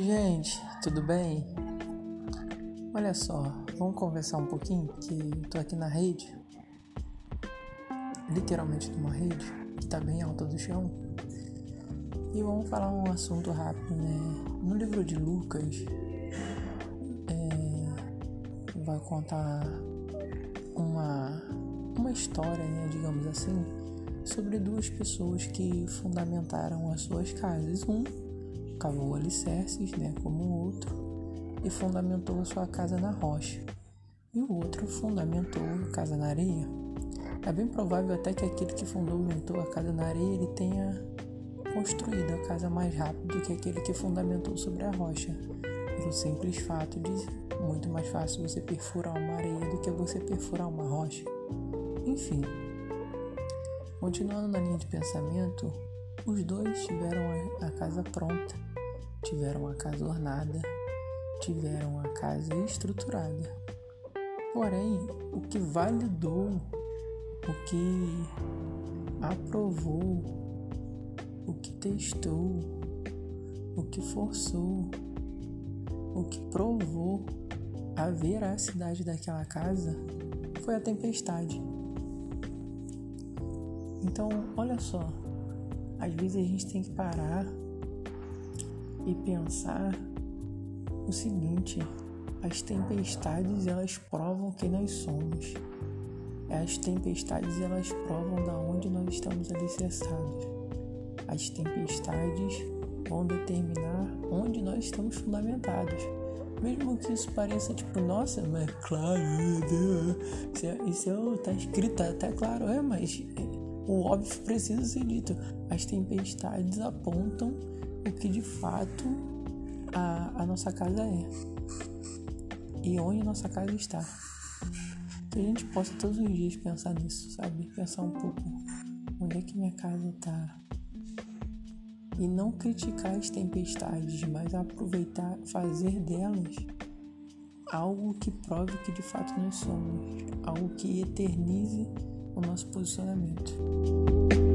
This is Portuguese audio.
gente, tudo bem? Olha só, vamos conversar um pouquinho que eu tô aqui na rede, literalmente numa rede que tá bem alta do chão. E vamos falar um assunto rápido, né? No livro de Lucas, é, vai contar uma, uma história, né, digamos assim, sobre duas pessoas que fundamentaram as suas casas. Um cavou alicerces, né, como o outro, e fundamentou a sua casa na rocha. E o outro fundamentou a casa na areia. É bem provável até que aquele que fundamentou a casa na areia ele tenha construído a casa mais rápido do que aquele que fundamentou sobre a rocha, pelo simples fato de muito mais fácil você perfurar uma areia do que você perfurar uma rocha. Enfim, continuando na linha de pensamento, os dois tiveram a casa pronta, tiveram a casa ornada, tiveram a casa estruturada. Porém, o que validou, o que aprovou, o que testou, o que forçou, o que provou a veracidade daquela casa foi a tempestade. Então, olha só, às vezes a gente tem que parar e pensar o seguinte: as tempestades elas provam quem nós somos. As tempestades elas provam da onde nós estamos alicerçados. As tempestades vão determinar onde nós estamos fundamentados. Mesmo que isso pareça tipo, nossa, mas claro, isso, é, isso é, tá escrito, tá, tá claro, é, mas o óbvio precisa ser dito. As tempestades apontam o que de fato a, a nossa casa é e onde nossa casa está. Que a gente possa todos os dias pensar nisso, sabe? Pensar um pouco onde é que minha casa está. E não criticar as tempestades, mas aproveitar, fazer delas algo que prove que de fato nós somos, algo que eternize o nosso posicionamento.